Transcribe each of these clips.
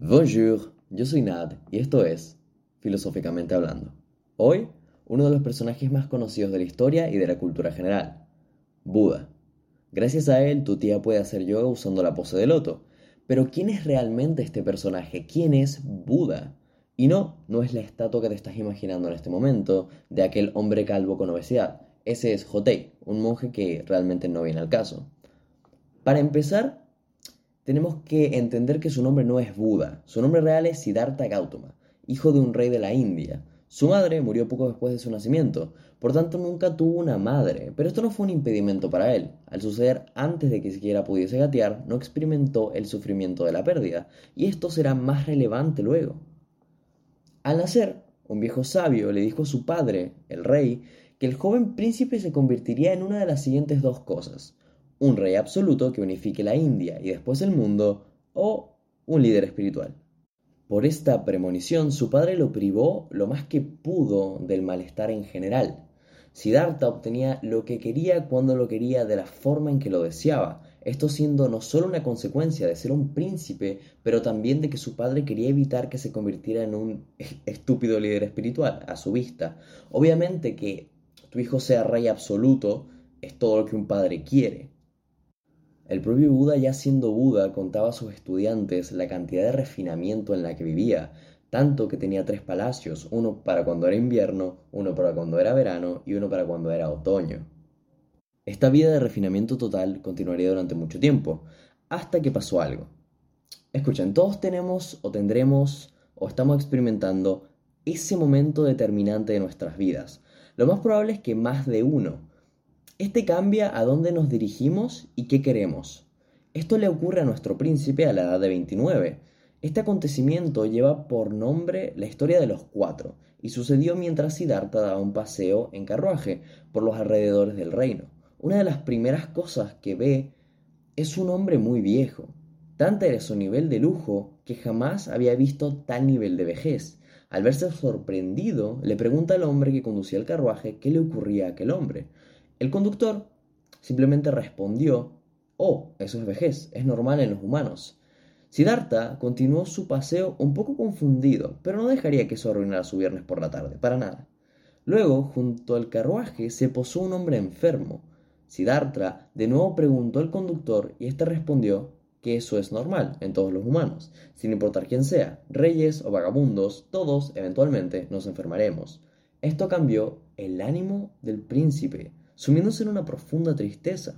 Bonjour, yo soy Nad y esto es Filosóficamente Hablando. Hoy, uno de los personajes más conocidos de la historia y de la cultura general, Buda. Gracias a él, tu tía puede hacer yoga usando la pose de loto. Pero ¿quién es realmente este personaje? ¿Quién es Buda? Y no, no es la estatua que te estás imaginando en este momento de aquel hombre calvo con obesidad. Ese es Hotei, un monje que realmente no viene al caso. Para empezar, tenemos que entender que su nombre no es Buda, su nombre real es Siddhartha Gautama, hijo de un rey de la India. Su madre murió poco después de su nacimiento, por tanto nunca tuvo una madre, pero esto no fue un impedimento para él. Al suceder antes de que siquiera pudiese gatear, no experimentó el sufrimiento de la pérdida, y esto será más relevante luego. Al nacer, un viejo sabio le dijo a su padre, el rey, que el joven príncipe se convertiría en una de las siguientes dos cosas un rey absoluto que unifique la India y después el mundo, o un líder espiritual. Por esta premonición, su padre lo privó lo más que pudo del malestar en general. Siddhartha obtenía lo que quería cuando lo quería de la forma en que lo deseaba, esto siendo no solo una consecuencia de ser un príncipe, pero también de que su padre quería evitar que se convirtiera en un estúpido líder espiritual, a su vista. Obviamente que tu hijo sea rey absoluto es todo lo que un padre quiere, el propio Buda, ya siendo Buda, contaba a sus estudiantes la cantidad de refinamiento en la que vivía, tanto que tenía tres palacios, uno para cuando era invierno, uno para cuando era verano y uno para cuando era otoño. Esta vida de refinamiento total continuaría durante mucho tiempo, hasta que pasó algo. Escuchen, todos tenemos o tendremos o estamos experimentando ese momento determinante de nuestras vidas. Lo más probable es que más de uno, este cambia a dónde nos dirigimos y qué queremos. Esto le ocurre a nuestro príncipe a la edad de 29. Este acontecimiento lleva por nombre la historia de los cuatro, y sucedió mientras Siddhartha daba un paseo en carruaje por los alrededores del reino. Una de las primeras cosas que ve es un hombre muy viejo. Tanta era su nivel de lujo que jamás había visto tal nivel de vejez. Al verse sorprendido, le pregunta al hombre que conducía el carruaje qué le ocurría a aquel hombre. El conductor simplemente respondió, oh, eso es vejez, es normal en los humanos. Siddhartha continuó su paseo un poco confundido, pero no dejaría que eso arruinara su viernes por la tarde, para nada. Luego, junto al carruaje, se posó un hombre enfermo. Siddhartha de nuevo preguntó al conductor y éste respondió que eso es normal en todos los humanos, sin importar quién sea, reyes o vagabundos, todos eventualmente nos enfermaremos. Esto cambió el ánimo del príncipe, sumiéndose en una profunda tristeza.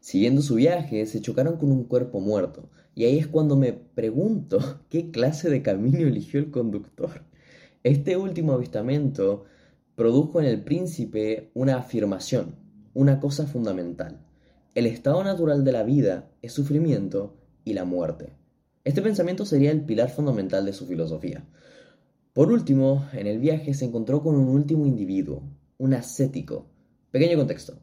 Siguiendo su viaje, se chocaron con un cuerpo muerto, y ahí es cuando me pregunto qué clase de camino eligió el conductor. Este último avistamiento produjo en el príncipe una afirmación, una cosa fundamental. El estado natural de la vida es sufrimiento y la muerte. Este pensamiento sería el pilar fundamental de su filosofía. Por último, en el viaje se encontró con un último individuo, un ascético, Pequeño contexto.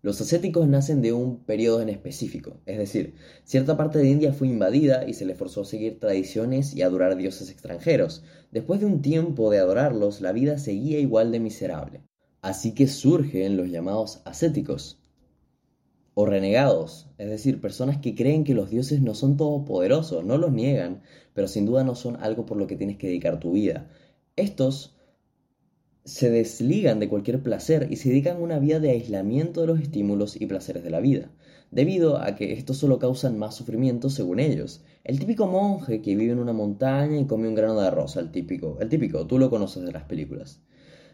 Los ascéticos nacen de un periodo en específico, es decir, cierta parte de India fue invadida y se le forzó a seguir tradiciones y adorar dioses extranjeros. Después de un tiempo de adorarlos, la vida seguía igual de miserable. Así que surgen los llamados ascéticos, o renegados, es decir, personas que creen que los dioses no son todopoderosos, no los niegan, pero sin duda no son algo por lo que tienes que dedicar tu vida. Estos se desligan de cualquier placer y se dedican a una vida de aislamiento de los estímulos y placeres de la vida, debido a que estos solo causan más sufrimiento según ellos. El típico monje que vive en una montaña y come un grano de arroz, el típico, el típico, tú lo conoces de las películas.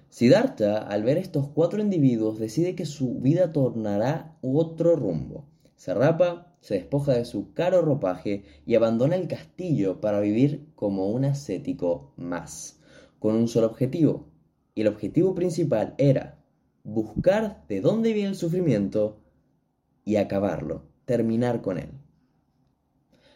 Siddhartha, al ver estos cuatro individuos, decide que su vida tornará otro rumbo. Se rapa, se despoja de su caro ropaje y abandona el castillo para vivir como un ascético más, con un solo objetivo, el objetivo principal era buscar de dónde viene el sufrimiento y acabarlo, terminar con él.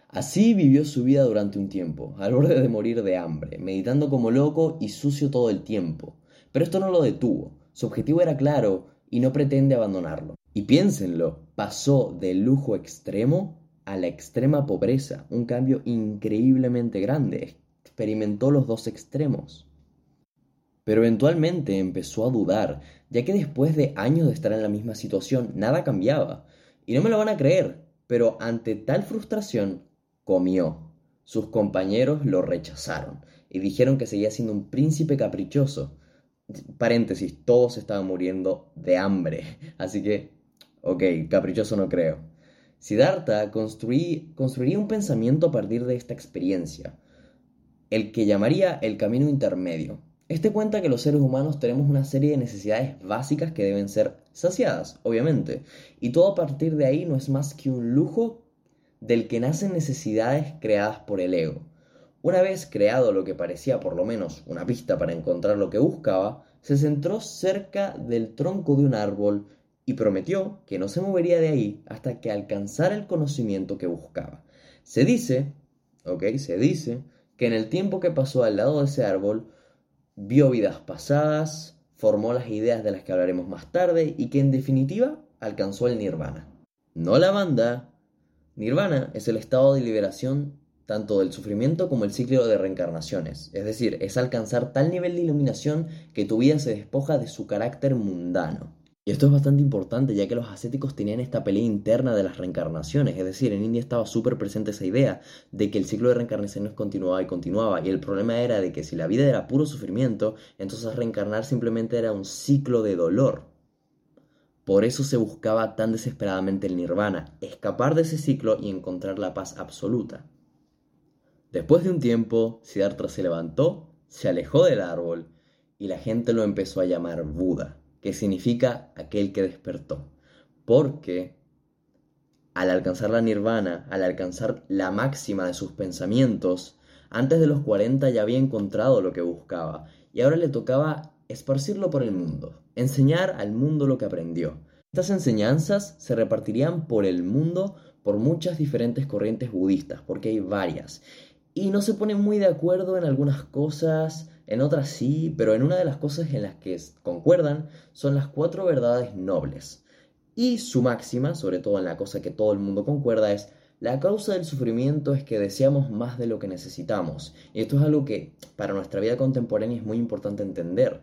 Así vivió su vida durante un tiempo, al borde de morir de hambre, meditando como loco y sucio todo el tiempo. Pero esto no lo detuvo, su objetivo era claro y no pretende abandonarlo. Y piénsenlo, pasó del lujo extremo a la extrema pobreza, un cambio increíblemente grande, experimentó los dos extremos. Pero eventualmente empezó a dudar, ya que después de años de estar en la misma situación, nada cambiaba. Y no me lo van a creer, pero ante tal frustración, comió. Sus compañeros lo rechazaron y dijeron que seguía siendo un príncipe caprichoso. Paréntesis, todos estaban muriendo de hambre, así que, ok, caprichoso no creo. Siddhartha construiría un pensamiento a partir de esta experiencia, el que llamaría el camino intermedio. Este cuenta que los seres humanos tenemos una serie de necesidades básicas que deben ser saciadas, obviamente, y todo a partir de ahí no es más que un lujo del que nacen necesidades creadas por el ego. Una vez creado lo que parecía por lo menos una pista para encontrar lo que buscaba, se centró cerca del tronco de un árbol y prometió que no se movería de ahí hasta que alcanzara el conocimiento que buscaba. Se dice, ok, se dice, que en el tiempo que pasó al lado de ese árbol, vio vidas pasadas, formó las ideas de las que hablaremos más tarde y que en definitiva alcanzó el nirvana. No la banda, Nirvana es el estado de liberación tanto del sufrimiento como el ciclo de reencarnaciones, es decir, es alcanzar tal nivel de iluminación que tu vida se despoja de su carácter mundano. Y esto es bastante importante ya que los ascéticos tenían esta pelea interna de las reencarnaciones, es decir, en India estaba súper presente esa idea de que el ciclo de reencarnaciones continuaba y continuaba, y el problema era de que si la vida era puro sufrimiento, entonces reencarnar simplemente era un ciclo de dolor, por eso se buscaba tan desesperadamente el nirvana, escapar de ese ciclo y encontrar la paz absoluta. Después de un tiempo, Siddhartha se levantó, se alejó del árbol y la gente lo empezó a llamar Buda, que significa aquel que despertó. Porque al alcanzar la nirvana, al alcanzar la máxima de sus pensamientos, antes de los 40 ya había encontrado lo que buscaba y ahora le tocaba esparcirlo por el mundo, enseñar al mundo lo que aprendió. Estas enseñanzas se repartirían por el mundo por muchas diferentes corrientes budistas, porque hay varias. Y no se ponen muy de acuerdo en algunas cosas, en otras sí, pero en una de las cosas en las que concuerdan son las cuatro verdades nobles. Y su máxima, sobre todo en la cosa que todo el mundo concuerda, es la causa del sufrimiento es que deseamos más de lo que necesitamos. Y esto es algo que para nuestra vida contemporánea es muy importante entender.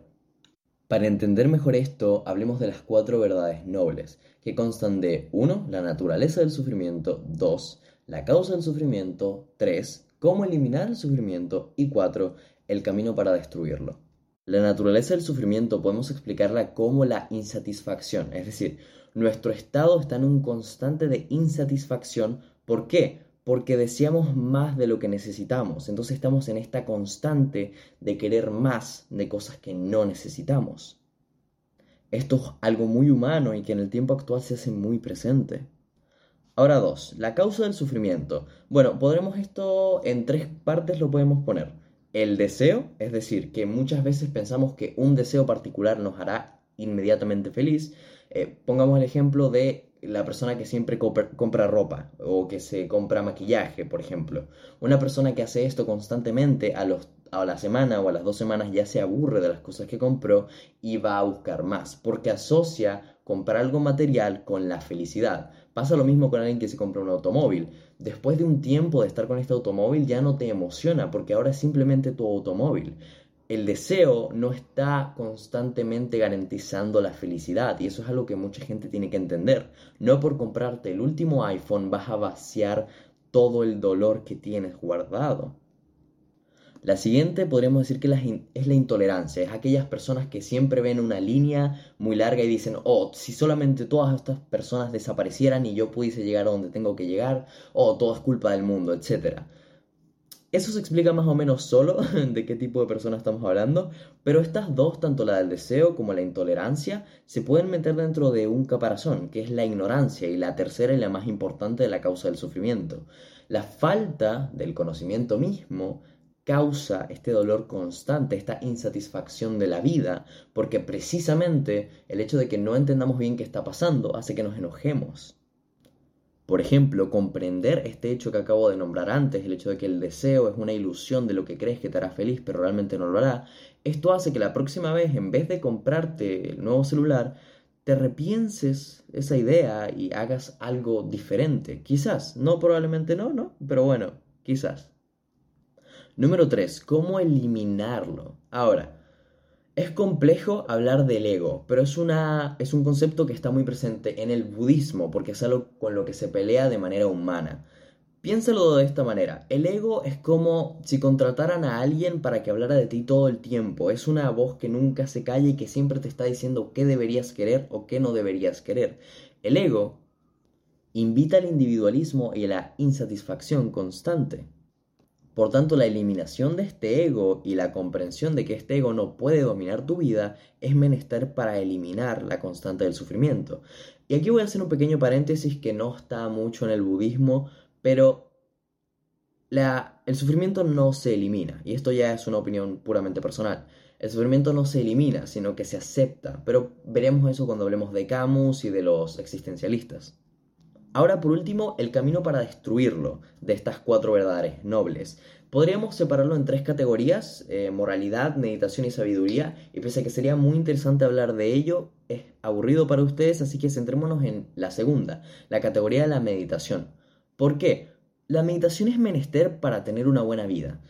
Para entender mejor esto, hablemos de las cuatro verdades nobles, que constan de 1. La naturaleza del sufrimiento, 2. La causa del sufrimiento, 3. Cómo eliminar el sufrimiento y 4. El camino para destruirlo. La naturaleza del sufrimiento podemos explicarla como la insatisfacción, es decir, nuestro estado está en un constante de insatisfacción. ¿Por qué? porque deseamos más de lo que necesitamos. Entonces estamos en esta constante de querer más de cosas que no necesitamos. Esto es algo muy humano y que en el tiempo actual se hace muy presente. Ahora dos, la causa del sufrimiento. Bueno, podremos esto en tres partes lo podemos poner. El deseo, es decir, que muchas veces pensamos que un deseo particular nos hará inmediatamente feliz. Eh, pongamos el ejemplo de la persona que siempre compra, ropa o que se compra maquillaje, por ejemplo. Una persona que hace esto constantemente a, los, a la semana o a las dos semanas ya se aburre de las cosas que compró y va a buscar más, porque asocia comprar algo material con la felicidad. Pasa lo mismo con alguien que se compra un automóvil. Después de un tiempo de estar con este automóvil ya no te emociona porque ahora es simplemente tu automóvil el deseo no está constantemente garantizando la felicidad y eso es algo que mucha gente tiene que entender. No por comprarte el último iPhone vas a vaciar todo el dolor que tienes guardado. La siguiente podríamos decir que es la intolerancia, es aquellas personas que siempre ven una línea muy larga y dicen, oh, si solamente todas estas personas desaparecieran y yo pudiese llegar a donde tengo que llegar, oh, todo es culpa del mundo, etc. Eso se explica más o menos solo de qué tipo de persona estamos hablando, pero estas dos, tanto la del deseo como la intolerancia, se pueden meter dentro de un caparazón, que es la ignorancia, y la tercera y la más importante de la causa del sufrimiento. La falta del conocimiento mismo causa este dolor constante, esta insatisfacción de la vida, porque precisamente el hecho de que no entendamos bien qué está pasando hace que nos enojemos. Por ejemplo, comprender este hecho que acabo de nombrar antes, el hecho de que el deseo es una ilusión de lo que crees que te hará feliz, pero realmente no lo hará, esto hace que la próxima vez, en vez de comprarte el nuevo celular, te repienses esa idea y hagas algo diferente. Quizás, no, probablemente no, ¿no? Pero bueno, quizás. Número 3. ¿Cómo eliminarlo? Ahora, es complejo hablar del ego, pero es, una, es un concepto que está muy presente en el budismo, porque es algo con lo que se pelea de manera humana. Piénsalo de esta manera. El ego es como si contrataran a alguien para que hablara de ti todo el tiempo. Es una voz que nunca se calla y que siempre te está diciendo qué deberías querer o qué no deberías querer. El ego invita al individualismo y a la insatisfacción constante. Por tanto, la eliminación de este ego y la comprensión de que este ego no puede dominar tu vida es menester para eliminar la constante del sufrimiento. Y aquí voy a hacer un pequeño paréntesis que no está mucho en el budismo, pero el sufrimiento no se elimina, y esto ya es una opinión puramente personal. El sufrimiento no se elimina, sino que se acepta, pero veremos eso cuando hablemos de Camus y de los existencialistas. Ahora, por último, el camino para destruirlo, de estas cuatro verdades nobles. Podríamos separarlo en tres categorías, eh, moralidad, meditación y sabiduría, y pese a que sería muy interesante hablar de ello, es aburrido para ustedes, así que centrémonos en la segunda, la categoría de la meditación. ¿Por qué? La meditación es menester para tener una buena vida.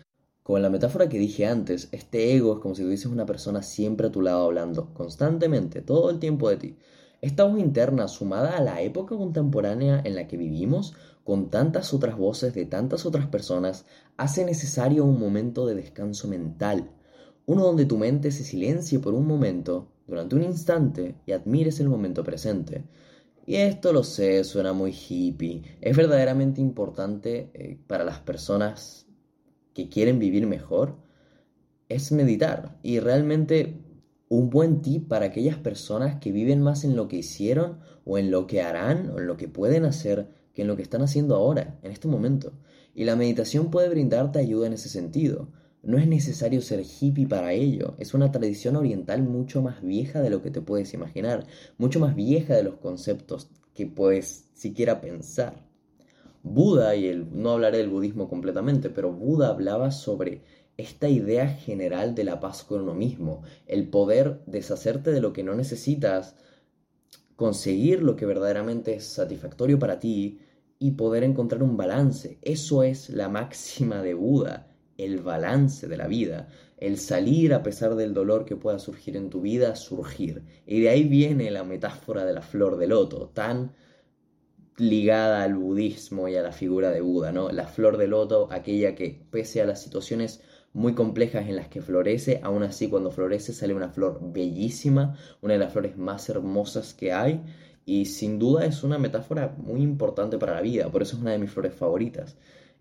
Con la metáfora que dije antes, este ego es como si tuvieses una persona siempre a tu lado hablando, constantemente, todo el tiempo de ti. Esta voz interna, sumada a la época contemporánea en la que vivimos, con tantas otras voces de tantas otras personas, hace necesario un momento de descanso mental, uno donde tu mente se silencie por un momento, durante un instante, y admires el momento presente. Y esto lo sé, suena muy hippie. Es verdaderamente importante eh, para las personas que quieren vivir mejor. Es meditar. Y realmente un buen tip para aquellas personas que viven más en lo que hicieron o en lo que harán o en lo que pueden hacer que en lo que están haciendo ahora, en este momento. Y la meditación puede brindarte ayuda en ese sentido. No es necesario ser hippie para ello, es una tradición oriental mucho más vieja de lo que te puedes imaginar, mucho más vieja de los conceptos que puedes siquiera pensar. Buda, y el, no hablaré del budismo completamente, pero Buda hablaba sobre esta idea general de la paz con uno mismo, el poder deshacerte de lo que no necesitas, conseguir lo que verdaderamente es satisfactorio para ti y poder encontrar un balance. Eso es la máxima de Buda el balance de la vida, el salir a pesar del dolor que pueda surgir en tu vida, surgir. Y de ahí viene la metáfora de la flor de loto, tan ligada al budismo y a la figura de Buda, ¿no? La flor de loto, aquella que pese a las situaciones muy complejas en las que florece, aún así cuando florece sale una flor bellísima, una de las flores más hermosas que hay y sin duda es una metáfora muy importante para la vida, por eso es una de mis flores favoritas.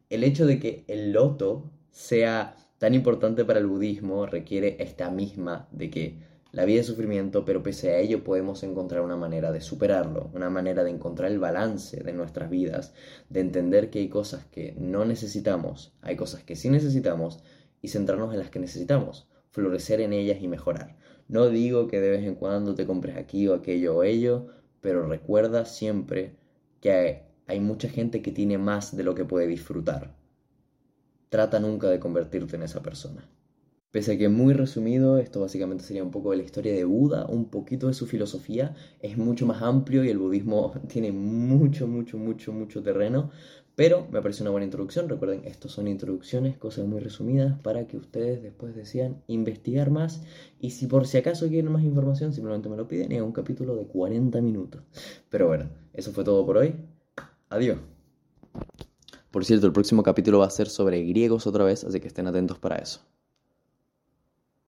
El hecho de que el loto sea tan importante para el budismo requiere esta misma de que la vida es sufrimiento, pero pese a ello podemos encontrar una manera de superarlo, una manera de encontrar el balance de nuestras vidas, de entender que hay cosas que no necesitamos, hay cosas que sí necesitamos y centrarnos en las que necesitamos, florecer en ellas y mejorar. No digo que de vez en cuando te compres aquí o aquello o ello, pero recuerda siempre que hay mucha gente que tiene más de lo que puede disfrutar trata nunca de convertirte en esa persona. Pese a que muy resumido, esto básicamente sería un poco de la historia de Buda, un poquito de su filosofía, es mucho más amplio y el budismo tiene mucho, mucho, mucho, mucho terreno, pero me parece una buena introducción. Recuerden, estos son introducciones, cosas muy resumidas para que ustedes después decidan investigar más y si por si acaso quieren más información, simplemente me lo piden y es un capítulo de 40 minutos. Pero bueno, eso fue todo por hoy. Adiós. Por cierto, el próximo capítulo va a ser sobre griegos otra vez, así que estén atentos para eso.